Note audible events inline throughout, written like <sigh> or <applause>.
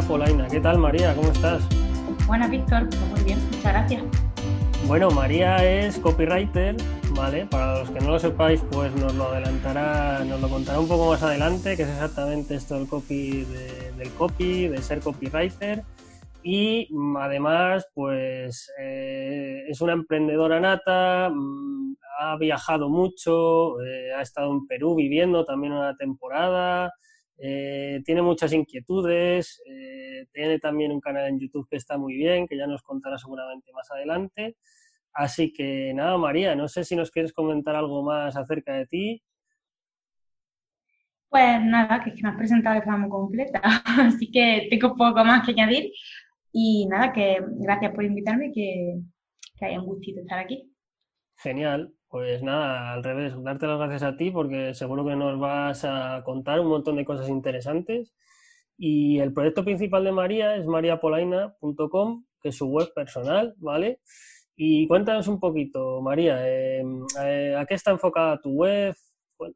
María Polaina. ¿Qué tal María? ¿Cómo estás? Buenas, Víctor. Pues muy bien, muchas gracias. Bueno, María es copywriter, ¿vale? Para los que no lo sepáis, pues nos lo adelantará, nos lo contará un poco más adelante, que es exactamente esto del copy, del copy, de ser copywriter. Y además, pues eh, es una emprendedora nata, mm, ha viajado mucho, eh, ha estado en Perú viviendo también una temporada, eh, tiene muchas inquietudes, tiene también un canal en YouTube que está muy bien, que ya nos contará seguramente más adelante. Así que nada, María, no sé si nos quieres comentar algo más acerca de ti. Pues nada, que es que me has presentado de forma completa, <laughs> así que tengo poco más que añadir. Y nada, que gracias por invitarme, que, que haya un gustito estar aquí. Genial, pues nada, al revés, darte las gracias a ti porque seguro que nos vas a contar un montón de cosas interesantes. Y el proyecto principal de María es mariapolaina.com, que es su web personal, ¿vale? Y cuéntanos un poquito, María, em, eh, ¿a qué está enfocada tu web?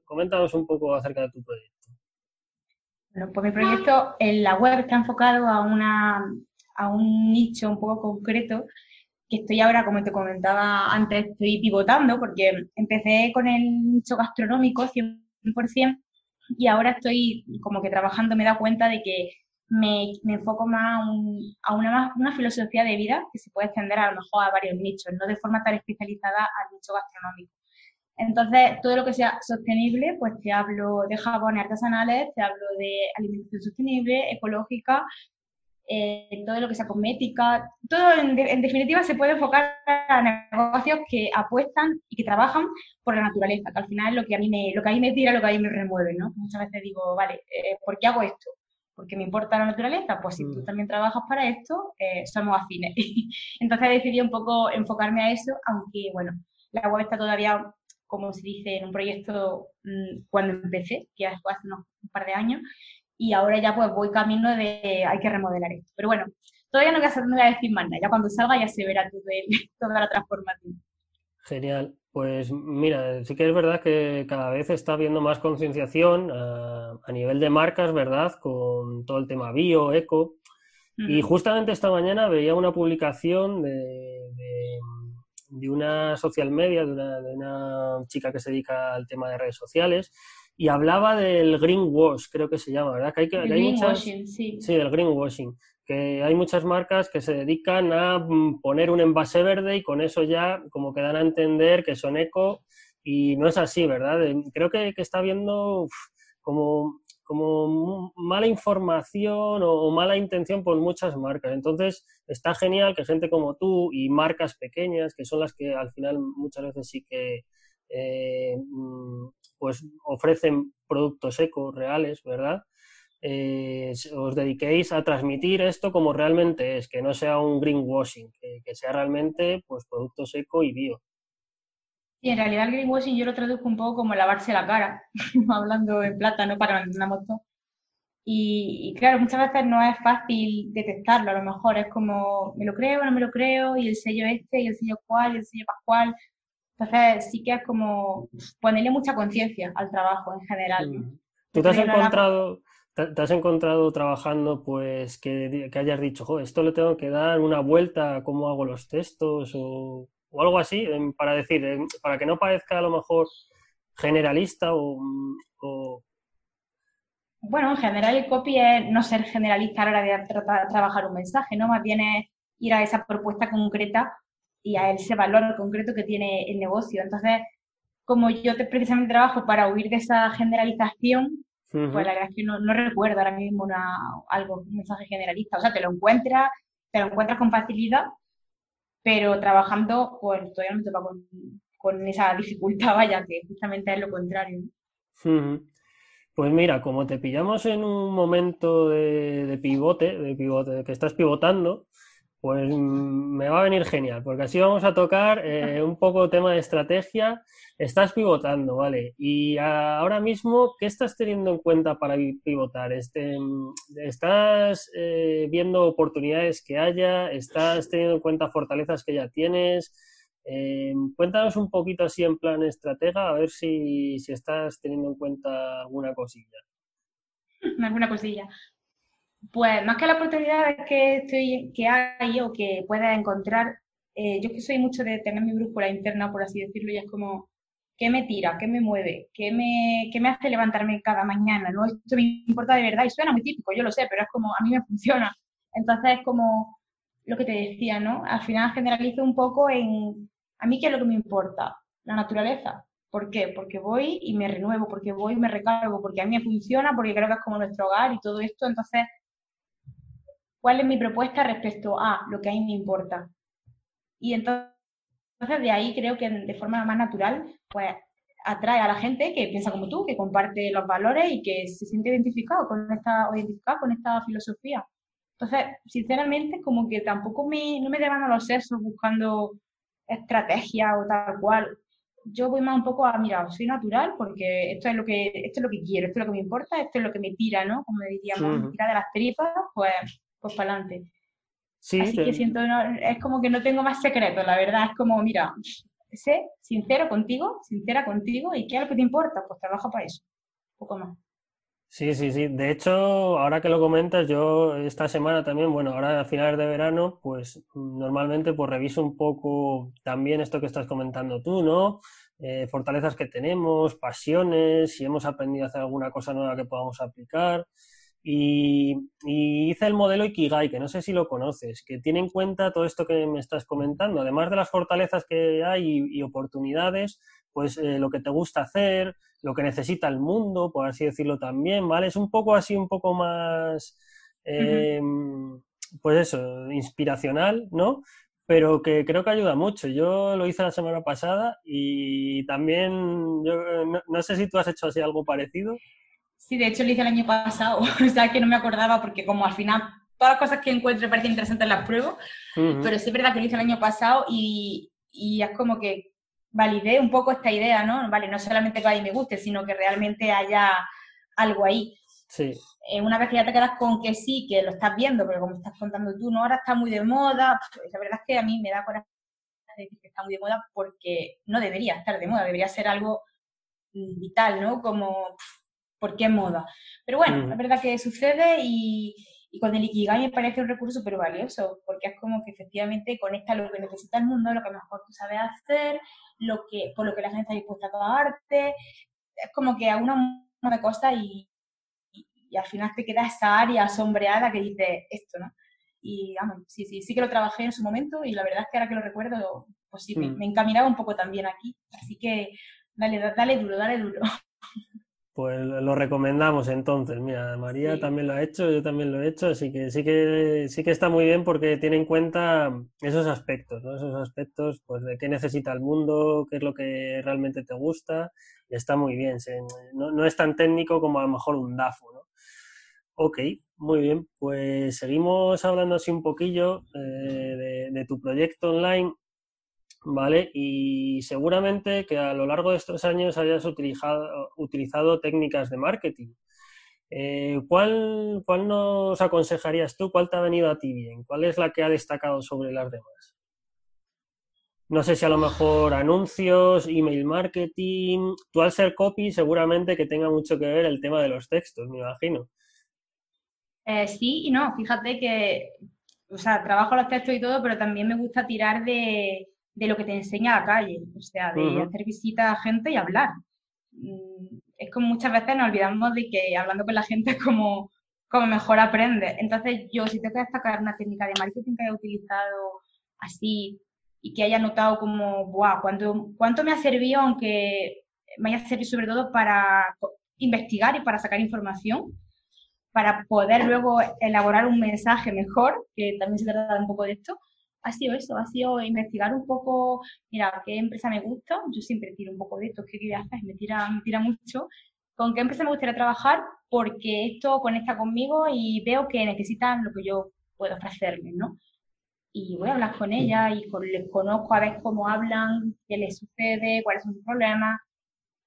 Coméntanos un poco acerca de tu proyecto. Bueno, pues mi proyecto en la web está enfocado a una, a un nicho un poco concreto que estoy ahora, como te comentaba antes, estoy pivotando porque empecé con el nicho gastronómico 100% y ahora estoy como que trabajando, me dado cuenta de que me, me enfoco más a, una, una filosofía de vida que se puede extender a lo mejor a varios nichos, no de forma tan especializada al nicho gastronómico. Entonces, todo lo que sea sostenible, pues te hablo de jabones artesanales, te hablo de alimentación sostenible, ecológica, eh, todo lo que sea cosmética, todo en, definitiva se puede enfocar a negocios que apuestan y que trabajan por la naturaleza, que al final es lo que a mí me, lo que a mí me tira, lo que a mí me remueve, ¿no? Muchas veces digo, vale, eh, ¿por qué hago esto? ¿Porque me importa la naturaleza? Pues si tú mm. también trabajas para esto, eh, somos afines. <laughs> Entonces decidí un poco enfocarme a eso, aunque bueno, la web está todavía, como se dice, en un proyecto mm, cuando empecé, que hace unos un par de años, y ahora ya pues voy camino de hay que remodelar esto. Pero bueno, todavía no voy a, no voy a decir más nada, ya cuando salga ya se verá todo <laughs> toda la transformación. Genial. Pues mira, sí que es verdad que cada vez está habiendo más concienciación a, nivel de marcas, ¿verdad? Con todo el tema bio, eco. Y justamente esta mañana veía una publicación de, de, una social media, de una, de una, chica que se dedica al tema de redes sociales, y hablaba del greenwash, creo que se llama, ¿verdad? Que hay, que, hay muchas, sí. sí, del greenwashing, que hay muchas marcas que se dedican a mm, poner un envase verde y con eso ya como que dan a entender que son eco y no es así, ¿verdad? Creo que, está habiendo como, como mala información o, mala intención por muchas marcas. Entonces está genial que gente como tú y marcas pequeñas, que son las que al final muchas veces sí que... Eh, mm, pues ofrecen productos ecos reales, ¿verdad? Eh, os dediquéis a transmitir esto como realmente es, que no sea un greenwashing, que, sea realmente pues productos eco y bio. Y en realidad el greenwashing yo lo traduzco un poco como lavarse la cara, <laughs> hablando en plata, ¿no? Para una moto. Y, y, claro, muchas veces no es fácil detectarlo, a lo mejor es como, me lo creo, no me lo creo, y el sello este, y el sello cual, y el sello pascual, entonces sí que es como ponerle mucha conciencia al trabajo en general. ¿Tú te has encontrado, te, has encontrado trabajando pues que, hayas dicho, esto le tengo que dar una vuelta a cómo hago los textos o, algo así, para decir, para que no parezca a lo mejor generalista o, Bueno, en general el copy es no ser generalista a la hora de trabajar un mensaje, ¿no? Más bien es ir a esa propuesta concreta y a ese valor concreto que tiene el negocio. Entonces, como yo te, precisamente trabajo para huir de esa generalización, pues la verdad es que no, recuerdo ahora mismo una, algo, un mensaje generalista. O sea, te lo encuentras, te lo encuentras con facilidad, pero trabajando, pues todavía no me toca con, esa dificultad, <laughs> vaya, que justamente es lo contrario. Pues mira, como te pillamos en un momento de, de pivote, de pivote, que estás pivotando, pues mm, me va a venir genial, porque así vamos a tocar eh, <laughs> un poco tema de estrategia. Estás pivotando, ¿vale? Y ahora mismo, ¿qué estás teniendo en cuenta para pivotar? Este, mm, ¿Estás eh, viendo oportunidades que haya? ¿Estás teniendo en cuenta fortalezas que ya tienes? Eh, cuéntanos un poquito así en plan estratega, a ver si, si estás teniendo en cuenta alguna cosilla. <laughs> Alguna cosilla. Pues más que las oportunidades que, estoy, que hay o que puedes encontrar, eh, yo que soy mucho de tener mi brújula interna, por así decirlo, y es como, ¿qué me tira? ¿Qué me mueve? ¿Qué me, qué me hace levantarme cada mañana? ¿no? Esto me importa de verdad y suena muy típico, yo lo sé, pero es como, a mí me funciona. Entonces es como lo que te decía, ¿no? Al final generalizo un poco en, a mí qué es lo que me importa, la naturaleza. ¿Por qué? Porque voy y me renuevo, porque voy y me recargo, porque a mí me funciona, porque creo que es como nuestro hogar y todo esto. Entonces, ¿cuál es mi propuesta respecto a lo que a mí me importa? Y entonces, de ahí creo que de forma más natural, pues atrae a la gente que piensa como tú, que comparte los valores y que se siente identificado con esta, identificado con esta filosofía. Entonces, sinceramente, como que tampoco me, no me llevan a los sesos buscando estrategia o tal cual yo voy más un poco a, mira, soy natural porque esto es lo que, esto es lo que quiero, esto es lo que me importa, esto es lo que me tira, ¿no? Como diríamos, me tira de las tripas, pues, pues para adelante. Sí, Así que siento, es como que no tengo más secretos, la verdad, es como, mira, sé, sincero contigo, sincera contigo, y ¿qué es lo que te importa? Pues trabaja para eso, un poco más. Sí, sí, sí. De hecho, ahora que lo comentas, yo esta semana también, bueno, ahora a finales de verano, pues normalmente pues reviso un poco también esto que estás comentando tú, ¿no? Eh, fortalezas que tenemos, pasiones, si hemos aprendido a hacer alguna cosa nueva que podamos aplicar. Y, hice el modelo Ikigai, que no sé si lo conoces, que tiene en cuenta todo esto que me estás comentando, además de las fortalezas que hay y, oportunidades, pues eh, lo que te gusta hacer, lo que necesita el mundo, por así decirlo también, ¿vale? Es un poco así, un poco más, em, pues eso, inspiracional, ¿no? Pero que creo que ayuda mucho. Yo lo hice la semana pasada y también, yo no, sé si tú has hecho así algo parecido. Sí, de hecho lo hice el año pasado, <laughs> o sea que no me acordaba porque como al final todas las cosas que encuentro parecen interesantes las pruebo, pero sí es verdad que lo hice el año pasado y, y es como que validé un poco esta idea, ¿no? Vale, no solamente que a mí me guste, sino que realmente haya algo ahí. Sí. Eh, una vez que ya te quedas con que sí, que lo estás viendo, pero como estás contando tú, ¿no? Ahora está muy de moda, pues, la verdad es que a mí me da coraje decir que está muy de moda porque no debería estar de moda, debería ser algo mm, vital, ¿no? Como, ¿por qué moda? Pero bueno, es verdad que sucede y, y con el Ikigai me parece un recurso súper valioso, porque es como que efectivamente conecta lo que necesita el mundo, lo que mejor tú sabes hacer, lo que, por lo que la gente está dispuesta a pagarte. Es como que a una de cosas y, y, al final te queda esa área sombreada que dice esto, ¿no? Y vamos, sí, sí, sí que lo trabajé en su momento y la verdad es que ahora que lo recuerdo, pues sí, me, mm. me encaminaba un poco también aquí. Así que dale, dale duro, dale duro. <laughs> Pues lo recomendamos entonces. Mira, María también lo ha hecho, yo también lo he hecho, así que sí que sí que está muy bien porque tiene en cuenta esos aspectos, ¿no? Esos aspectos, pues de qué necesita el mundo, qué es lo que realmente te gusta, y está muy bien. no, es tan técnico como a lo mejor un DAFO, ¿no? Ok, muy bien. Pues seguimos hablando así un poquillo eh, de tu proyecto online ¿vale? Y seguramente que a lo largo de estos años hayas utilizado, utilizado técnicas de marketing. Eh, ¿cuál, ¿Cuál nos aconsejarías tú? ¿Cuál te ha venido a ti bien? ¿Cuál es la que ha destacado sobre las demás? No sé si a lo mejor anuncios, email marketing. Tú al ser copy seguramente que tenga mucho que ver el tema de los textos, me imagino. Eh, sí y no. Fíjate que, o sea, trabajo los textos y todo, pero también me gusta tirar de, de lo que te enseña la calle, o sea, de hacer visitas a gente y hablar. Mm, es como muchas veces nos olvidamos de que hablando con la gente es como, como mejor aprende. Entonces, yo si tengo que destacar una técnica de marketing que haya utilizado así y que haya notado como, wow, ¿cuánto, cuánto me ha servido, aunque me haya servido sobre todo para investigar y para sacar información, para poder luego elaborar un mensaje mejor, que también se trata un poco de esto, ha sido eso, ha sido investigar un poco, mira, qué empresa me gusta, yo siempre tiro un poco de esto, qué hacer, me tira, me tira mucho, con qué empresa me gustaría trabajar, porque esto conecta conmigo y veo que necesitan lo que yo puedo ofrecerles, ¿no? Y voy a hablar con ella y les conozco a ver cómo hablan, qué les sucede, cuáles son sus problemas,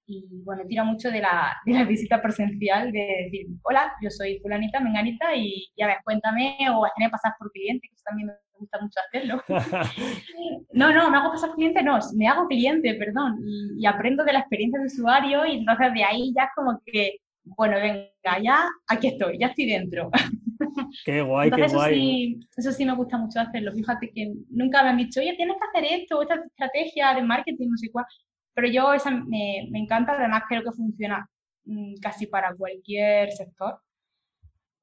y bueno, tira mucho de la, de la visita presencial, de decir, hola, yo soy fulanita, menganita, y ya ves, cuéntame, o a tener pasar por cliente, que eso también me gusta mucho hacerlo. no, no, me hago pasar cliente, no, me hago cliente, perdón, y, aprendo de la experiencia de usuario, y entonces de ahí ya como que, bueno, venga, ya aquí estoy, ya estoy dentro. Qué guay, qué eso guay. Sí, eso sí me gusta mucho hacerlo. Fíjate que nunca me han dicho, oye, tienes que hacer esto, esta estrategia de marketing, no sé cuál. Pero yo esa me, me encanta, además creo que funciona mm, casi para cualquier sector.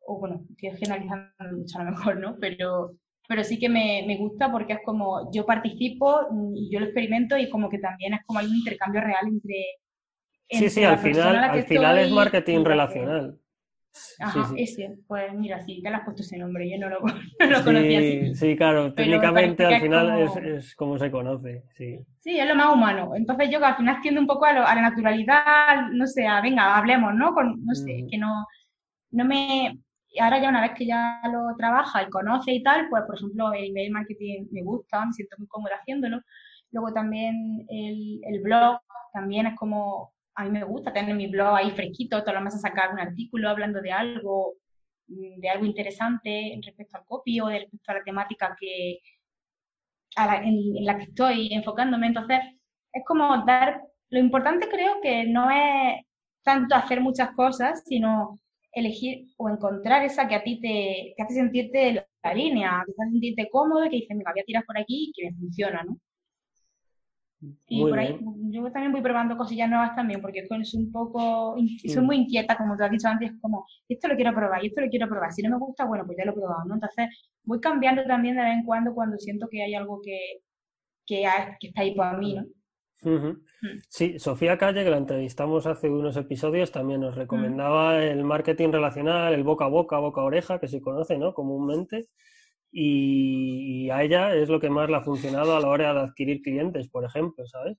O bueno, estoy generalizando mucho a lo mejor, ¿no? Pero, pero sí que me, me gusta porque es como yo participo y yo lo experimento y como que también es como hay un intercambio real entre... Sí, sí, al final, al final es marketing relacional. Ajá, ese. Pues mira, sí, te lo has puesto ese nombre, yo no lo, <laughs> no lo conocía así. Sí, claro, técnicamente al final es como... Es, como se conoce, sí. Sí, es lo más humano. Entonces yo que al final tiendo un poco a, lo, a la naturalidad, no sé, a, venga, hablemos, ¿no? Con, no sé, mm. que no, no me... Ahora ya una vez que ya lo trabaja y conoce y tal, pues por ejemplo el email marketing me gusta, me siento muy cómoda haciéndolo. Luego también el, el blog también es como a mí me gusta tener mi blog ahí fresquito, todas las meses sacar un artículo hablando de algo, mm, de algo interesante respecto al copy o de respecto a la temática que, en, la que estoy enfocándome. Entonces, es como dar, lo importante creo que no es tanto hacer muchas cosas, sino elegir o encontrar esa que a ti te, hace sentirte la línea, que te hace sentirte cómodo y que dices, me voy a tirar por aquí y que me funciona, ¿no? Y por ahí yo también voy probando cosillas nuevas también, porque soy un poco, soy muy inquieta, como te has dicho antes, como, esto lo quiero probar, y esto lo quiero probar. Si no me gusta, bueno, pues ya lo he probado, ¿no? Entonces, voy cambiando también de vez en cuando cuando siento que hay algo que, que, está ahí para mí, ¿no? Mm. Sí, Sofía Calle, que la entrevistamos hace unos episodios, también nos recomendaba el marketing relacional, el boca a boca, boca a oreja, que se conoce, ¿no? Comúnmente y, a ella es lo que más le ha funcionado a la hora de adquirir clientes, por ejemplo, ¿sabes?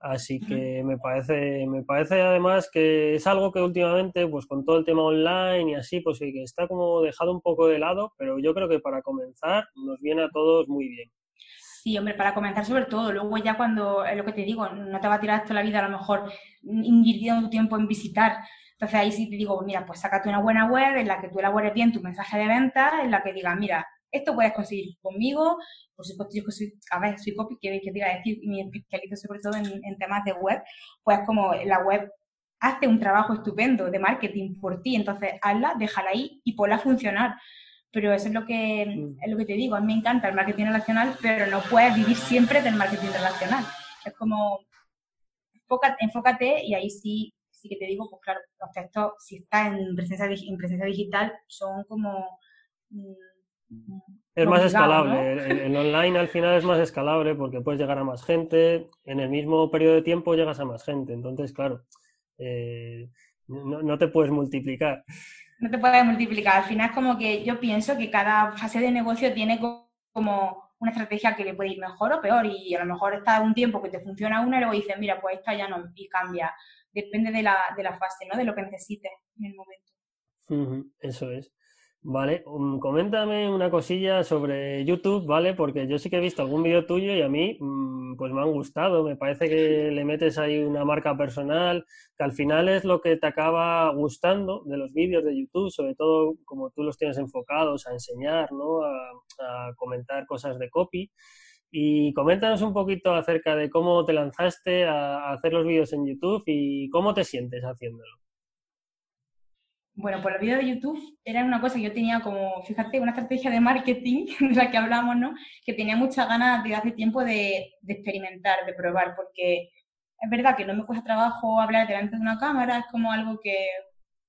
Así que me parece, me parece además que es algo que últimamente, pues con todo el tema online y así, pues que está como dejado un poco de lado, pero yo creo que para comenzar nos viene a todos muy bien. Sí, hombre, para comenzar sobre todo, luego ya cuando, es lo que te digo, no te va a tirar toda la vida a lo mejor invirtiendo tu tiempo en visitar. Entonces ahí sí te digo, mira, pues sácate una buena web en la que tú elabores bien tu mensaje de venta, en la que diga, mira, esto puedes conseguir conmigo. Por supuesto, yo que soy, a ver, soy copy, que, te iba a decir, me especializo sobre todo en, temas de web, pues como la web hace un trabajo estupendo de marketing por ti, entonces hazla, déjala ahí y ponla a funcionar. Pero eso es lo que mm. es lo que te digo, a mí me encanta el marketing relacional, pero no puedes vivir siempre del marketing relacional. Es como enfócate, enfócate y ahí sí sí que te digo, pues claro, los textos, si estás en presencia, en presencia digital, son como mm, es más escalable. El, online al final es más escalable porque puedes llegar a más gente. En el mismo periodo de tiempo llegas a más gente. Entonces, claro, eh, no, te puedes multiplicar. No te puedes multiplicar. Al final es como que yo pienso que cada fase de negocio tiene como una estrategia que le puede ir mejor o peor. Y a lo mejor está un tiempo que te funciona una y luego dices, mira, pues esta ya no, y cambia. Depende de la, de la fase, ¿no? De lo que necesites en el momento. eso es. Vale, um, coméntame una cosilla sobre YouTube, ¿vale? Porque yo sí que he visto algún vídeo tuyo y a mí mm, pues me han gustado. Me parece que le metes ahí una marca personal, que al final es lo que te acaba gustando de los vídeos de YouTube, sobre todo como tú los tienes enfocados a enseñar, ¿no? A, comentar cosas de copy. Y coméntanos un poquito acerca de cómo te lanzaste a hacer los vídeos en YouTube y cómo te sientes haciéndolo. Bueno, pues los vídeos de YouTube era una cosa que yo tenía como, fíjate, una estrategia de marketing <laughs> de la que hablamos, ¿no? Que tenía muchas ganas de hace tiempo de, experimentar, de probar, porque es verdad que no me cuesta trabajo hablar delante de una cámara, es como algo que,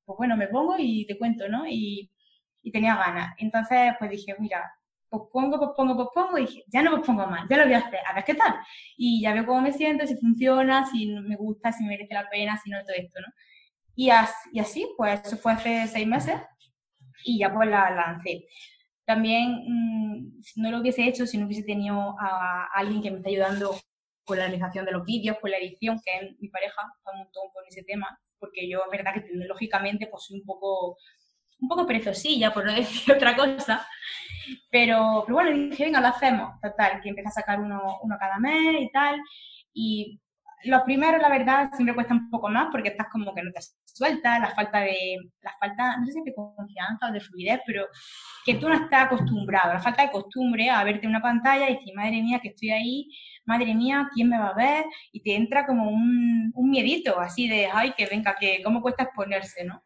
pues bueno, me pongo y te cuento, ¿no? Y, y tenía ganas. Entonces, pues dije, mira, pues pongo, pues pongo, pues pongo, y dije, ya no pues pongo más, ya lo voy a hacer, a ver qué tal. Y ya veo cómo me siento, si funciona, si me gusta, si me merece la pena, si no todo esto, ¿no? Y así, pues eso fue hace seis meses y ya pues la lancé. También, mm, si no lo hubiese hecho, si no hubiese tenido a, alguien que me está ayudando con la realización de los vídeos, con la edición, que es mi pareja, está un montón con ese tema, porque yo es verdad que tecnológicamente pues soy un poco, un poco perezosilla, por no <laughs> decir otra cosa, pero, pero bueno, dije, venga, lo hacemos, total, que empieza a sacar uno, uno cada mes y tal, y los primeros, la verdad, siempre cuesta un poco más porque estás como que no te sueltas, la falta de, la falta, no sé si de confianza o de fluidez, pero que tú no estás acostumbrado, la falta de costumbre a verte en una pantalla y decir, madre mía, que estoy ahí, madre mía, ¿quién me va a ver? Y te entra como un, un miedito así de, ay, que venga, que cómo cuesta exponerse, ¿no?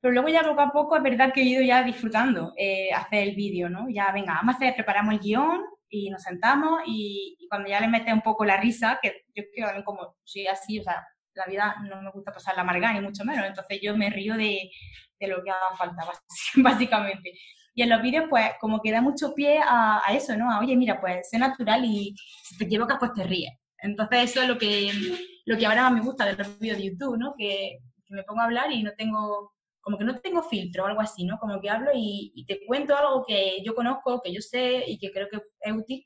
Pero luego ya poco a poco es verdad que he ido ya disfrutando eh, hacer el vídeo, ¿no? Ya, venga, vamos a hacer, preparamos el guion y nos sentamos y, cuando ya le mete un poco la risa, que yo creo como soy así, o sea, la vida no me gusta pasar la amarga ni mucho menos, entonces yo me río de, de lo que haga falta, <laughs> básicamente. Y en los vídeos, pues, como que da mucho pie a, eso, ¿no? A, oye, mira, pues, sé natural y si te equivocas, pues te ríes. Entonces, eso es lo que, lo que ahora más me gusta de los vídeos de YouTube, ¿no? Que, que me pongo a hablar y no tengo como que no tengo filtro o algo así, ¿no? Como que hablo y, te cuento algo que yo conozco, que yo sé y que creo que es útil,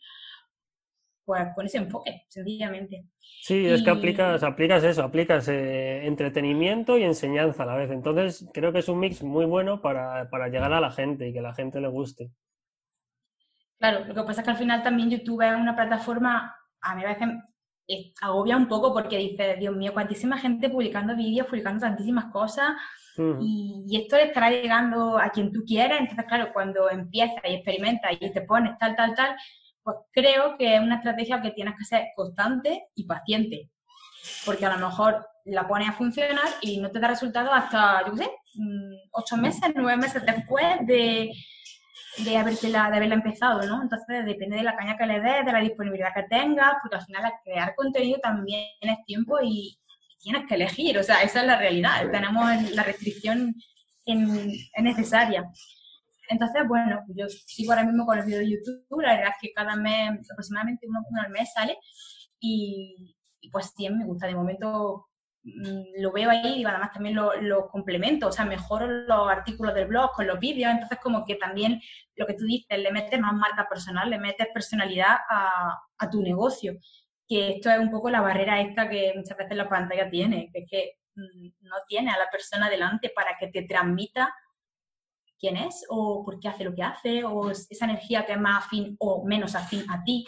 pues con ese enfoque, sencillamente. Sí, es que aplicas, aplicas eso, aplicas eh, entretenimiento y enseñanza a la vez. Entonces, creo que es un mix muy bueno para, para llegar a la gente y que la gente le guste. Claro, lo que pasa es que al final también YouTube es una plataforma, a mí a veces agobia un poco porque dice, Dios mío, cuantísima gente publicando vídeos, publicando tantísimas cosas, y, esto le estará llegando a quien tú quieras, entonces claro, cuando empiezas y experimentas y te pones tal, tal, tal, pues creo que es una estrategia que tienes que ser constante y paciente, porque a lo mejor la pones a funcionar y no te da resultado hasta, yo qué sé, mm, ocho meses, nueve meses después de, de, de haberla empezado, ¿no? Entonces depende de la caña que le des, de la disponibilidad que tengas, porque al final crear contenido también es tiempo y, tienes que elegir, o sea, esa es la realidad, tenemos la restricción es necesaria. Entonces, bueno, yo sigo ahora mismo con el vídeo de YouTube, la verdad es que cada mes, aproximadamente uno, al mes sale, y, pues sí, me gusta, de momento lo veo ahí y además también lo, complemento, o sea, mejoro los artículos del blog con los vídeos, entonces como que también lo que tú dices, le metes más marca personal, le metes personalidad a, a tu negocio que esto es un poco la barrera esta que muchas veces la pantalla tiene, que es que mm, no tiene a la persona delante para que te transmita quién es o por qué hace lo que hace o esa energía que es más afín o menos afín a ti.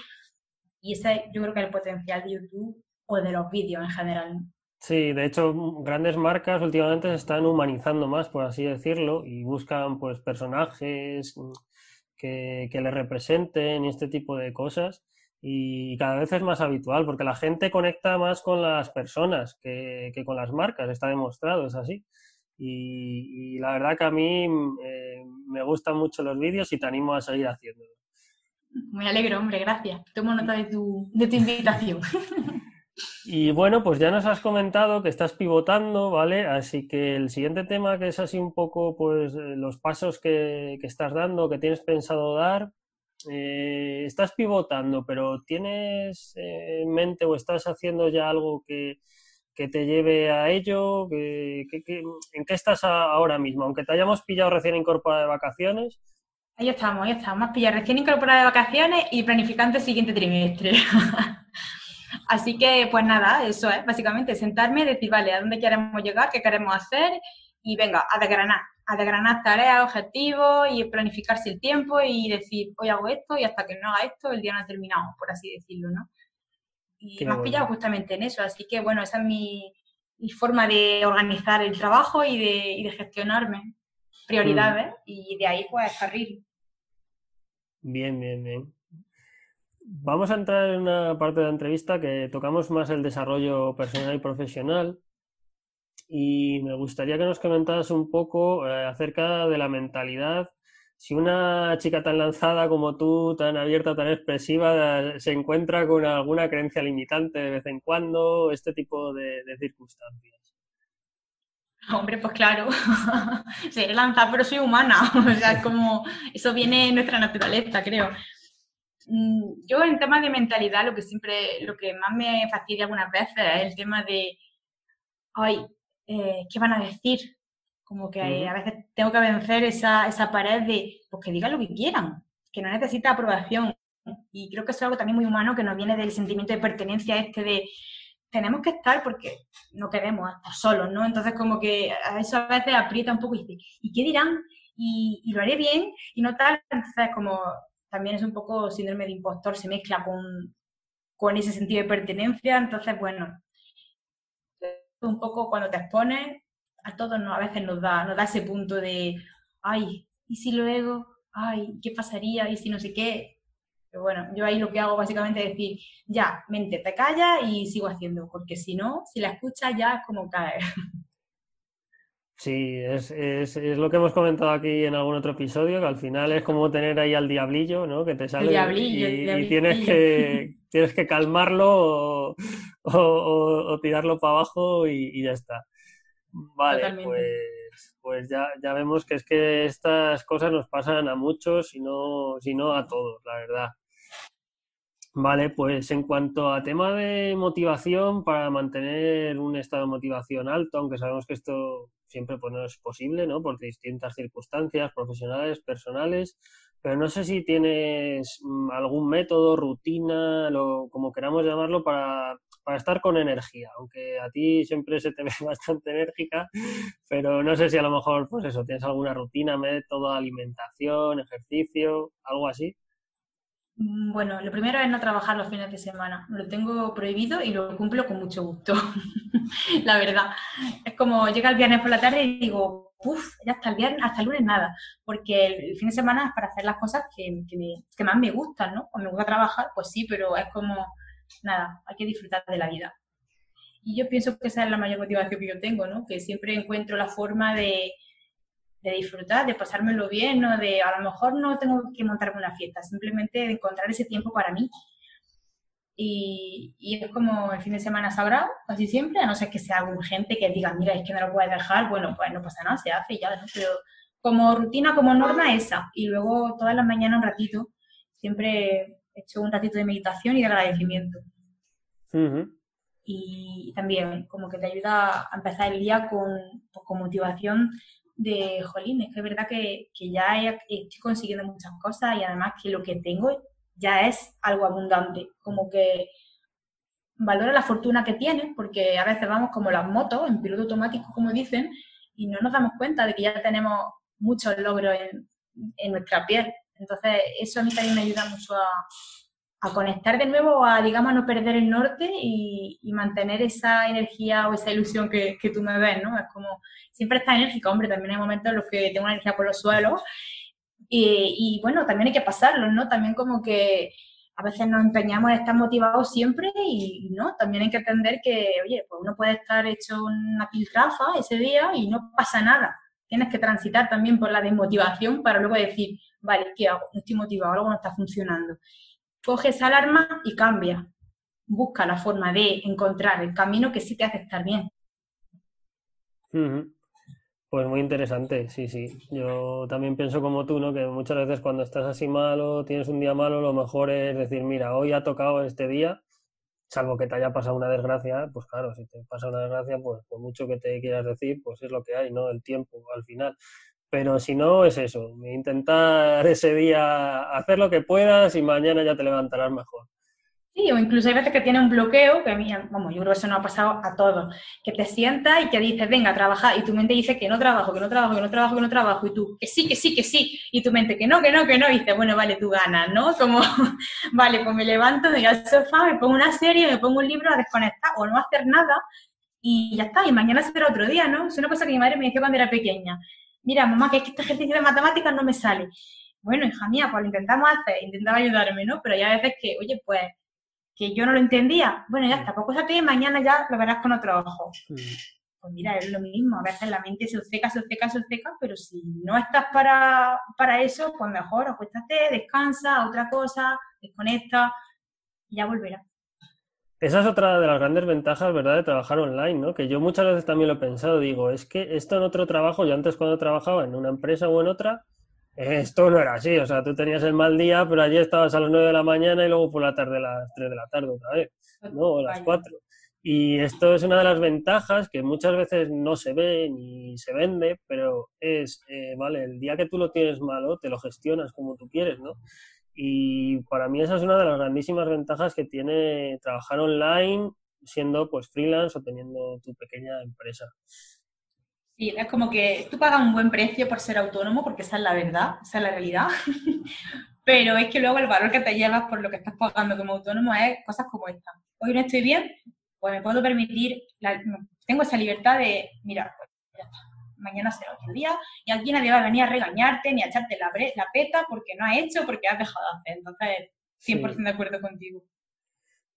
Y ese yo creo que es el potencial de YouTube o de los vídeos en general. Sí, de hecho, grandes marcas últimamente se están humanizando más, por así decirlo, y buscan pues personajes que, que le representen y este tipo de cosas y cada vez es más habitual porque la gente conecta más con las personas que, con las marcas, está demostrado, es así. Y, la verdad que a mí eh, me gustan mucho los vídeos y te animo a seguir haciéndolo. Me alegro, hombre, gracias. Tomo nota de tu, de tu invitación. <laughs> Y bueno, pues ya nos has comentado que estás pivotando, ¿vale? Así que el siguiente tema que es así un poco, pues, eh, los pasos que, que estás dando, que tienes pensado dar, eh, estás pivotando, pero ¿tienes en mente o estás haciendo ya algo que, te lleve a ello? en qué estás ahora mismo? Aunque te hayamos pillado recién incorporada de vacaciones. Ahí estamos, ahí estamos. Pillado recién incorporada de vacaciones y planificando el siguiente trimestre. <laughs> Así que, pues nada, eso es, básicamente, sentarme y decir, vale, ¿a dónde queremos llegar? ¿Qué queremos hacer? Y venga, a desgranar a desgranar tareas, objetivos y planificarse el tiempo y decir, hoy hago esto y hasta que no haga esto el día no ha terminado, por así decirlo, ¿no? Y me has pillado justamente en eso, así que bueno, esa es mi, forma de organizar el trabajo y de, de gestionarme prioridades mm. y de ahí pues carril. Bien, bien, bien. Vamos a entrar en una parte de la entrevista que tocamos más el desarrollo personal y profesional y me gustaría que nos comentaras un poco eh, acerca de la mentalidad. Si una chica tan lanzada como tú, tan abierta, tan expresiva, se encuentra con alguna creencia limitante de vez en cuando, este tipo de, circunstancias. Hombre, pues claro, <laughs> seré lanzada, pero soy humana. <laughs> O sea, como eso viene en nuestra naturaleza, creo. Mm, yo en tema de mentalidad, lo que siempre, lo que más me fastidia algunas veces es el tema de, ay, eh, ¿qué van a decir? Como que a veces tengo que vencer esa, esa pared de, pues que digan lo que quieran, que no necesita aprobación. Y creo que eso es algo también muy humano que nos viene del sentimiento de pertenencia este de tenemos que estar porque no queremos estar solos, ¿no? Entonces como que a eso a veces aprieta un poco y dice, ¿y qué dirán? Y, y lo haré bien y no tal. Entonces como también es un poco síndrome de impostor, se mezcla con, con ese sentido de pertenencia. Entonces, bueno, un poco cuando te expones, a todos a veces nos da, nos da ese punto de, ay, ¿y si luego? Ay, ¿qué pasaría? ¿Y si no sé qué? Pero bueno, yo ahí lo que hago básicamente es decir, ya, mente, te calla y sigo haciendo, porque si no, si la escuchas ya es como caer. <laughs> Sí, es, es, es, lo que hemos comentado aquí en algún otro episodio, que al final es como tener ahí al diablillo, ¿no? Que te sale y, tienes que tienes que calmarlo o, tirarlo para abajo y, ya está. Vale, pues, pues ya, ya vemos que es que estas cosas nos pasan a muchos y no, si no a todos, la verdad. Vale, pues en cuanto a tema de motivación, para mantener un estado de motivación alto, aunque sabemos que esto siempre pues, no es posible, ¿no? Por distintas circunstancias profesionales, personales, pero no sé si tienes mm, algún método, rutina, lo, como queramos llamarlo, para, para estar con energía, aunque a ti siempre se te <laughs> ve bastante enérgica, pero no sé si a lo mejor, pues eso, tienes alguna rutina, método, alimentación, ejercicio, algo así. Mm, bueno, lo primero es no trabajar los fines de semana. Lo tengo prohibido y lo cumplo con mucho gusto. <laughs> la verdad. Es como llega el viernes por la tarde y digo, uff, ya hasta el viernes, hasta el lunes nada. Porque el, fin de semana es para hacer las cosas que, que, más me gustan, ¿no? Cuando me gusta trabajar, pues sí, pero es como, nada, hay que disfrutar de la vida. Y yo pienso que esa es la mayor motivación que yo tengo, ¿no? Que siempre encuentro la forma de, de disfrutar, de pasármelo bien, ¿no? De a lo mejor no tengo que montarme una fiesta, simplemente de encontrar ese tiempo para mí. Y, y, es como el fin de semana sagrado, casi siempre, a no ser que sea algo urgente que diga, mira, es que no lo puedes dejar, bueno, pues no pasa nada, se hace y ya. Pero como rutina, como norma, esa. Y luego todas las mañanas un ratito, siempre he hecho un ratito de meditación y de agradecimiento. Y también como que te ayuda a empezar el día con, pues, con motivación de, jolín, es que es verdad que, ya estoy consiguiendo muchas cosas y además que lo que tengo ya es algo abundante, como que valora la fortuna que tienes, porque a veces vamos como las motos, en piloto automático, como dicen, y no nos damos cuenta de que ya tenemos muchos logros en, en nuestra piel. Entonces, eso a mí también me ayuda mucho a, a conectar de nuevo, a, digamos, no perder el norte y, mantener esa energía o esa ilusión que, tú me ves, ¿no? Es como, siempre está enérgica, hombre, también hay momentos en los que tengo energía por los suelos y, bueno, también hay que pasarlo, ¿no? También como que a veces nos empeñamos en estar motivados siempre y, ¿no? También hay que entender que, oye, pues uno puede estar hecho una piltrafa ese día y no pasa nada. Tienes que transitar también por la desmotivación para luego decir, vale, ¿qué hago? No estoy motivado, algo no está funcionando coge esa alarma y cambia. Busca la forma de encontrar el camino que sí te hace estar bien. Pues muy interesante, sí, sí. Yo también pienso como tú, ¿no? Que muchas veces cuando estás así malo, tienes un día malo, lo mejor es decir, mira, hoy ha tocado este día, salvo que te haya pasado una desgracia, pues claro, si te pasa una desgracia, pues por mucho que te quieras decir, pues es lo que hay, ¿no? El tiempo al final. Pero si no, es eso, intentar ese día hacer lo que puedas y mañana ya te levantarás mejor. Sí, o incluso hay veces que tiene un bloqueo, que a mí, vamos, yo creo que eso no ha pasado a todos, que te sientas y que dices, venga, a trabajar, y tu mente dice que no trabajo, que no trabajo, que no trabajo, que no trabajo, y tú, que sí, que sí, que sí, y tu mente, que no, que no, que no, y dices, bueno, vale, tú ganas, ¿no? Como, <laughs> vale, pues me levanto, me voy al sofá, me pongo una serie, me pongo un libro a desconectar o no hacer nada, y ya está, y mañana será otro día, ¿no? Es una cosa que mi madre me decía cuando era pequeña mira, mamá, que es que este ejercicio de matemáticas no me sale. Bueno, hija mía, pues lo intentamos hacer, intentaba ayudarme, ¿no? Pero ya a veces que, oye, pues, que yo no lo entendía, bueno, ya está, pues cósate mañana ya lo verás con otro ojo. Pues mira, es lo mismo, a veces la mente se seca, se seca, se seca, pero si no estás para, para eso, pues mejor acuéstate, descansa, otra cosa, desconecta y ya volverás. Esa es otra de las grandes ventajas, ¿verdad?, de trabajar online, ¿no? Que yo muchas veces también lo he pensado, digo, es que esto en otro trabajo, yo antes cuando trabajaba en una empresa o en otra, esto no era así, o sea, tú tenías el mal día, pero allí estabas a las 9 de la mañana y luego por la tarde a las 3 de la tarde otra vez, ¿no? O a las 4. Y esto es una de las ventajas que muchas veces no se ve ni se vende, pero es, eh, vale, el día que tú lo tienes malo, te lo gestionas como tú quieres, ¿no? Y para mí esa es una de las grandísimas ventajas que tiene trabajar online siendo pues freelance o teniendo tu pequeña empresa. Sí, es como que tú pagas un buen precio por ser autónomo, porque esa es la verdad, esa es la realidad. <laughs> Pero es que luego el valor que te llevas por lo que estás pagando como autónomo es cosas como esta. Hoy no estoy bien, pues me puedo permitir, tengo esa libertad de, mira, pues ya está mañana será otro día, y aquí nadie va a venir a regañarte ni a echarte la, la peta porque no has hecho, porque has dejado de hacer. Entonces, 100% de acuerdo contigo.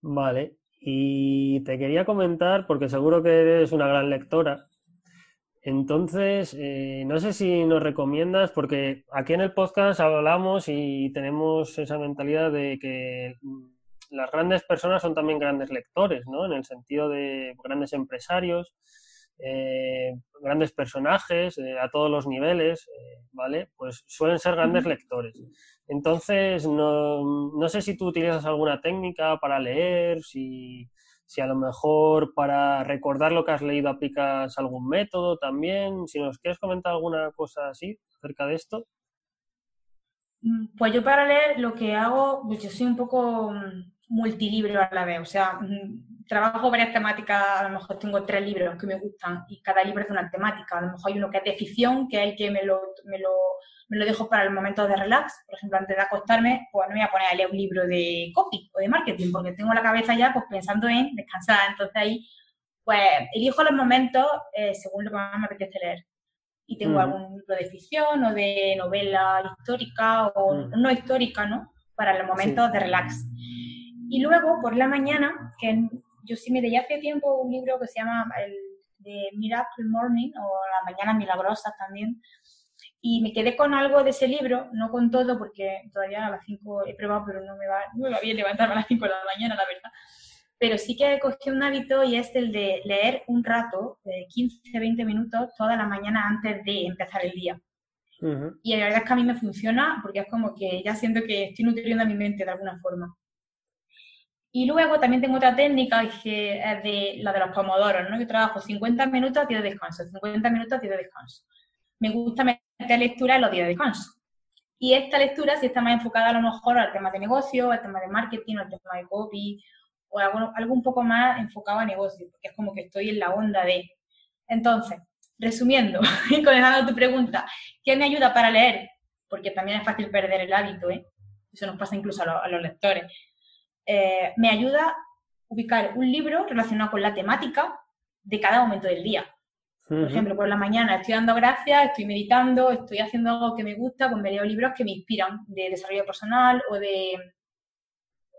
Vale, y te quería comentar, porque seguro que eres una gran lectora, Entonces, eh, no sé si nos recomiendas, porque aquí en el podcast hablamos y tenemos esa mentalidad de que las grandes personas son también grandes lectores, ¿no? En el sentido de grandes empresarios, eh, grandes personajes eh, a todos los niveles, ¿vale? Pues suelen ser grandes lectores. Entonces, no, no sé si tú utilizas alguna técnica para leer, si si a lo mejor para recordar lo que has leído aplicas algún método también, si nos quieres comentar alguna cosa así acerca de esto. Mm, pues yo para leer lo que hago, pues yo soy un poco mm, multilibro a la vez, o sea, mm, trabajo varias temáticas, a lo mejor tengo tres libros que me gustan y cada libro es de una temática, a lo mejor hay uno que es de ficción, que es el que me lo, me lo me lo dejo para el momento de relax. Por ejemplo, antes de acostarme, pues no me voy a poner a leer un libro de copy o de marketing, porque tengo la cabeza ya pues pensando en descansar. Entonces ahí, pues elijo los momentos eh, según lo que más me apetece leer. Y tengo algún libro de ficción o de novela histórica o no histórica, ¿no? Para los momentos de relax. Y luego, por la mañana, que yo sí me leí hace tiempo un libro que se llama el de Miracle Morning o La Mañana Milagrosa también, y me quedé con algo de ese libro, no con todo, porque todavía a las 5 he probado, pero no me va, no me va bien levantarme a las 5 de la mañana, la verdad. Pero sí que he cogido un hábito y es el de leer un rato, de 15, 20 minutos, toda la mañana antes de empezar el día. Y la verdad es que a mí me funciona porque es como que ya siento que estoy nutriendo a mi mente de alguna forma. Y luego también tengo otra técnica que es de la de los pomodoros, ¿no? Yo trabajo 50 minutos, 10 de descanso, 50 minutos, 10 de descanso. Me gusta meter lectura en los días de descanso. Y esta lectura sí está más enfocada a lo mejor al tema de negocio, al tema de marketing, al tema de copy, o algo, algo un poco más enfocado a negocio, porque es como que estoy en la onda de... Entonces, resumiendo <laughs> y conectando tu pregunta, ¿qué me ayuda para leer? Porque también es fácil perder el hábito, ¿eh? Eso nos pasa incluso a, los lectores. Eh, me ayuda a ubicar un libro relacionado con la temática de cada momento del día. Por ejemplo, por la mañana estoy dando gracias, estoy meditando, estoy haciendo algo que me gusta, pues me leo libros que me inspiran de desarrollo personal o de,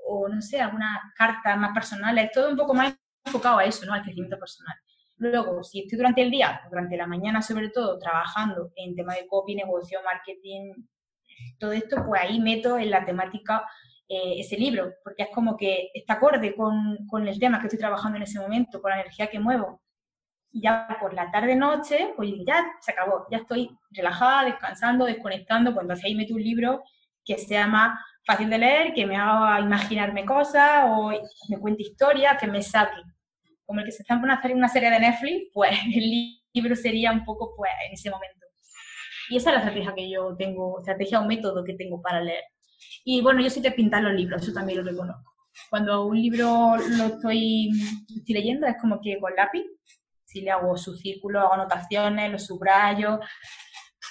o no sé, algunas cartas más personales, todo un poco más enfocado a eso, ¿no? Al crecimiento personal. Luego, si estoy durante el día, durante la mañana sobre todo, trabajando en tema de copy, negocio, marketing, todo esto, pues ahí meto en la temática eh, ese libro, porque es como que está acorde con, con el tema que estoy trabajando en ese momento, con la energía que muevo y ya por la tarde-noche, pues ya se acabó, ya estoy relajada, descansando, desconectando, cuando pues ahí meto un libro que sea más fácil de leer, que me haga imaginarme cosas o me cuente historias, que me saque. Como el que se está a hacer una serie de Netflix, pues <laughs> el libro sería un poco pues en ese momento. Y esa es la estrategia que yo tengo, estrategia o método que tengo para leer. Y bueno, yo sí te pintar los libros, eso también lo reconozco. Cuando un libro lo estoy, estoy leyendo, es como que con lápiz si le hago su círculo, hago anotaciones, los subrayo.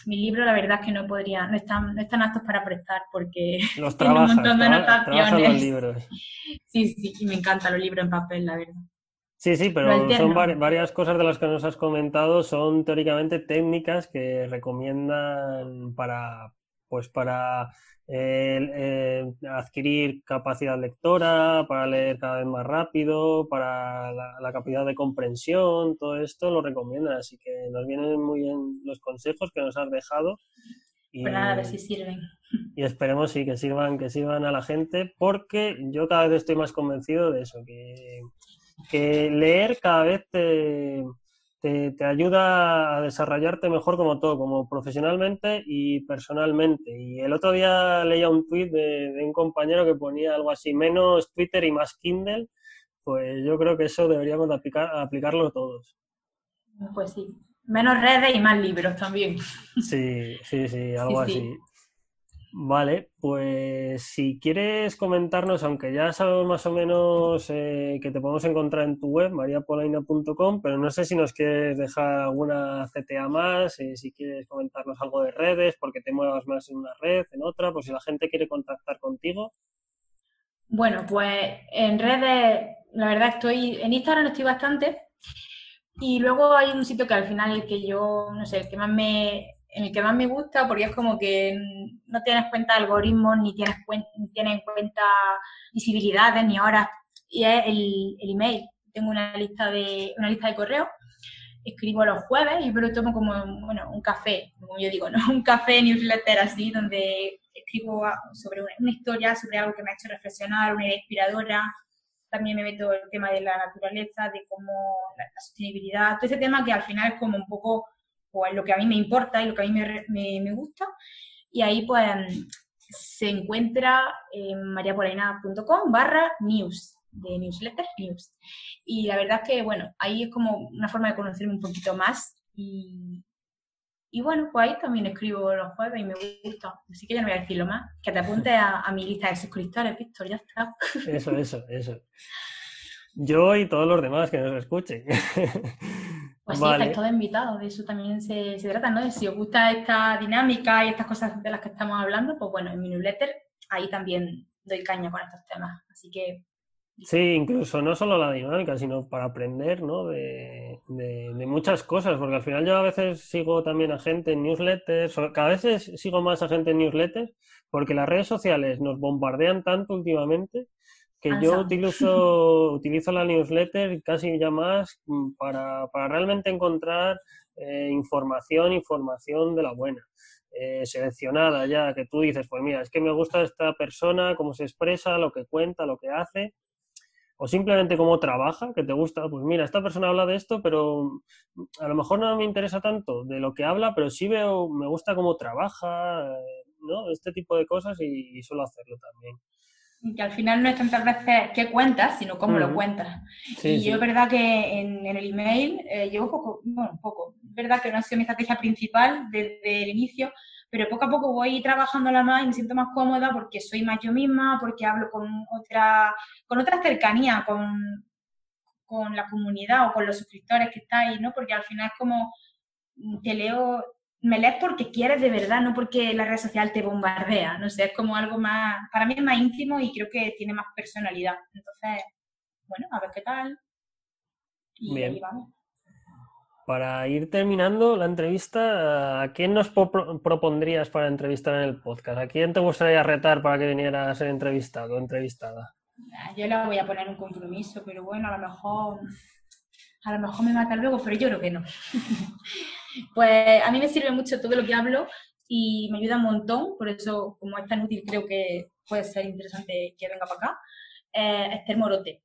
Mi libro, la verdad es que no podría, no están, no están aptos para prestar porque los <laughs> tiene un montón de anotaciones. Los libros. Sí, sí, y me encantan los libros en papel, la verdad. Sí, sí, pero son varias cosas de las que nos has comentado son teóricamente técnicas que recomiendan para, pues para eh, adquirir capacidad lectora, para leer cada vez más rápido, para la, capacidad de comprensión, todo esto lo recomiendan, así que nos vienen muy bien los consejos que nos has dejado. Y, pues nada, a ver si sirven. Y esperemos sí que sirvan, que sirvan a la gente, porque yo cada vez estoy más convencido de eso, que, que leer cada vez te, te, ayuda a desarrollarte mejor como todo, como profesionalmente y personalmente. Y el otro día leía un tuit de, un compañero que ponía algo así, menos Twitter y más Kindle, pues yo creo que eso deberíamos aplicar, aplicarlo todos. Pues sí, menos redes y más libros también. Sí, sí, sí, algo así. Vale, pues si quieres comentarnos, aunque ya sabemos más o menos eh, que te podemos encontrar en tu web, mariapolaina.com, pero no sé si nos quieres dejar alguna CTA más, eh, si quieres comentarnos algo de redes, porque te muevas más en una red, en otra, pues si la gente quiere contactar contigo. Bueno, pues en redes, la verdad estoy, en Instagram estoy bastante, y luego hay un sitio que al final el que yo, no sé, el que más me en el que más me gusta porque es como que no tienes cuenta de algoritmos, ni tienes, tienes en cuenta visibilidades, ni horas, y es el, email. Tengo una lista de, una lista de correo escribo los jueves y pero tomo como, bueno, un café, como yo digo, ¿no? <laughs> Un café newsletter así, donde escribo sobre una, historia, sobre algo que me ha hecho reflexionar, una idea inspiradora. También me meto el tema de la naturaleza, de cómo la, sostenibilidad, todo ese tema que al final es como un poco pues, lo que a mí me importa y lo que a mí me, me, gusta. Y ahí pues se encuentra en mariapolaina.com barra news de newsletter news. Y la verdad es que, bueno, ahí es como una forma de conocerme un poquito más y, y bueno, pues ahí también escribo los jueves y me gusta. Así que ya no voy a decirlo más. Que te apunte a, mi lista de suscriptores, Víctor, ya está. Eso, eso, eso. Yo y todos los demás que nos escuchen. <laughs> Pues sí, estáis todos invitados, de eso también se, se, trata, ¿no? De si os gusta esta dinámica y estas cosas de las que estamos hablando, pues bueno, en mi newsletter ahí también doy caña con estos temas. Así que Sí, incluso no solo la dinámica, sino para aprender ¿no? de, muchas cosas, porque al final yo a veces sigo también a gente en newsletters, cada vez sigo más a gente en newsletters, porque las redes sociales nos bombardean tanto últimamente que yo utilizo, <laughs> utilizo la newsletter casi ya más mm, para, realmente encontrar eh, información, información de la buena. Eh, seleccionada ya, que tú dices, pues mira, es que me gusta esta persona, cómo se expresa, lo que cuenta, lo que hace, o simplemente cómo trabaja, que te gusta, pues mira, esta persona habla de esto, pero a lo mejor no me interesa tanto de lo que habla, pero sí veo, me gusta cómo trabaja, ¿no? Este tipo de cosas y, suelo hacerlo también. Que al final no es tantas veces qué cuentas, sino cómo lo cuentas. y yo es verdad que en, el email eh, llevo poco, bueno, poco. Es verdad que no ha sido mi estrategia principal desde el inicio, pero poco a poco voy trabajándola más y me siento más cómoda porque soy más yo misma, porque hablo con otra, con otra cercanía, con, con la comunidad o con los suscriptores que estáis, ¿no? Porque al final es como te leo, me lees porque quieres de verdad, no porque la red social te bombardea, no sé, es como algo más, para mí es más íntimo y creo que tiene más personalidad. Entonces, bueno, a ver qué tal. Y Bien. vamos. Para ir terminando la entrevista, ¿a quién nos propondrías para entrevistar en el podcast? ¿A quién te gustaría retar para que viniera a ser entrevistado o entrevistada? Yo le voy a poner un compromiso, pero bueno, a lo mejor, a lo mejor me mata luego, pero yo creo que no. <laughs> pues a mí me sirve mucho todo lo que hablo y me ayuda un montón, por eso como es tan útil creo que puede ser interesante que venga para acá. Eh, Esther Morote.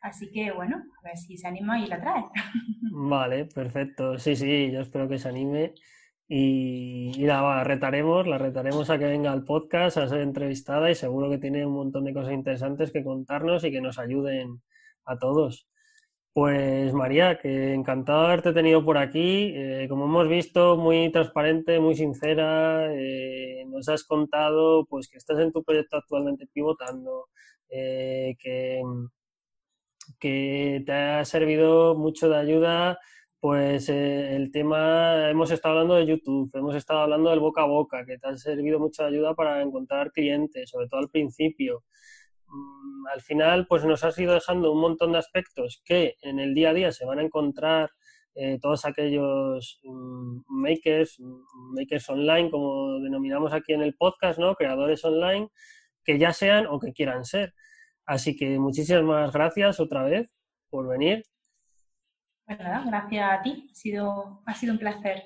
Así que bueno, a ver si se anima y la trae. <laughs> Vale, perfecto. Sí, sí, yo espero que se anime. Y, la retaremos, la retaremos a que venga al podcast, a ser entrevistada y seguro que tiene un montón de cosas interesantes que contarnos y que nos ayuden a todos. Pues María, que encantado de haberte tenido por aquí. Eh, como hemos visto, muy transparente, muy sincera. Eh, nos has contado pues que estás en tu proyecto actualmente pivotando, eh, que te ha servido mucho de ayuda, pues eh, el tema, hemos estado hablando de YouTube, hemos estado hablando del boca a boca, que te ha servido mucho de ayuda para encontrar clientes, sobre todo al principio. Mm, al final, pues nos has ido dejando un montón de aspectos que en el día a día se van a encontrar eh, todos aquellos mm, makers, mm, makers online, como denominamos aquí en el podcast, ¿no? Creadores online, que ya sean o que quieran ser. Así que muchísimas gracias otra vez por venir. Pues gracias a ti, ha sido, ha sido un placer.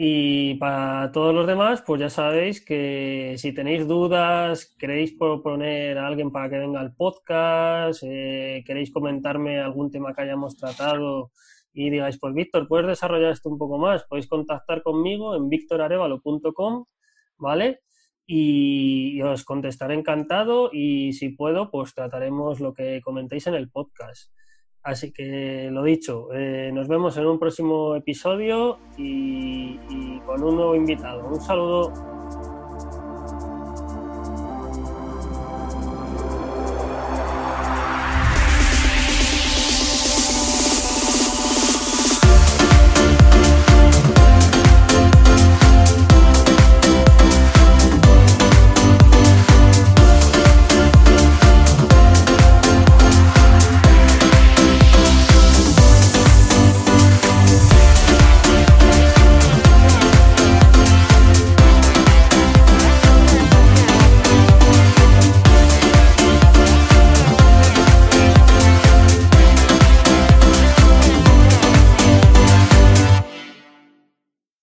Y para todos los demás, pues ya sabéis que si tenéis dudas, queréis proponer a alguien para que venga al podcast, eh, queréis comentarme algún tema que hayamos tratado y digáis, pues Víctor, ¿puedes desarrollar esto un poco más? Podéis contactar conmigo en victorarevalo.com, ¿vale? y, os contestaré encantado y si puedo, pues trataremos lo que comentéis en el podcast. Así que lo dicho, eh, nos vemos en un próximo episodio y con un nuevo invitado. Un saludo.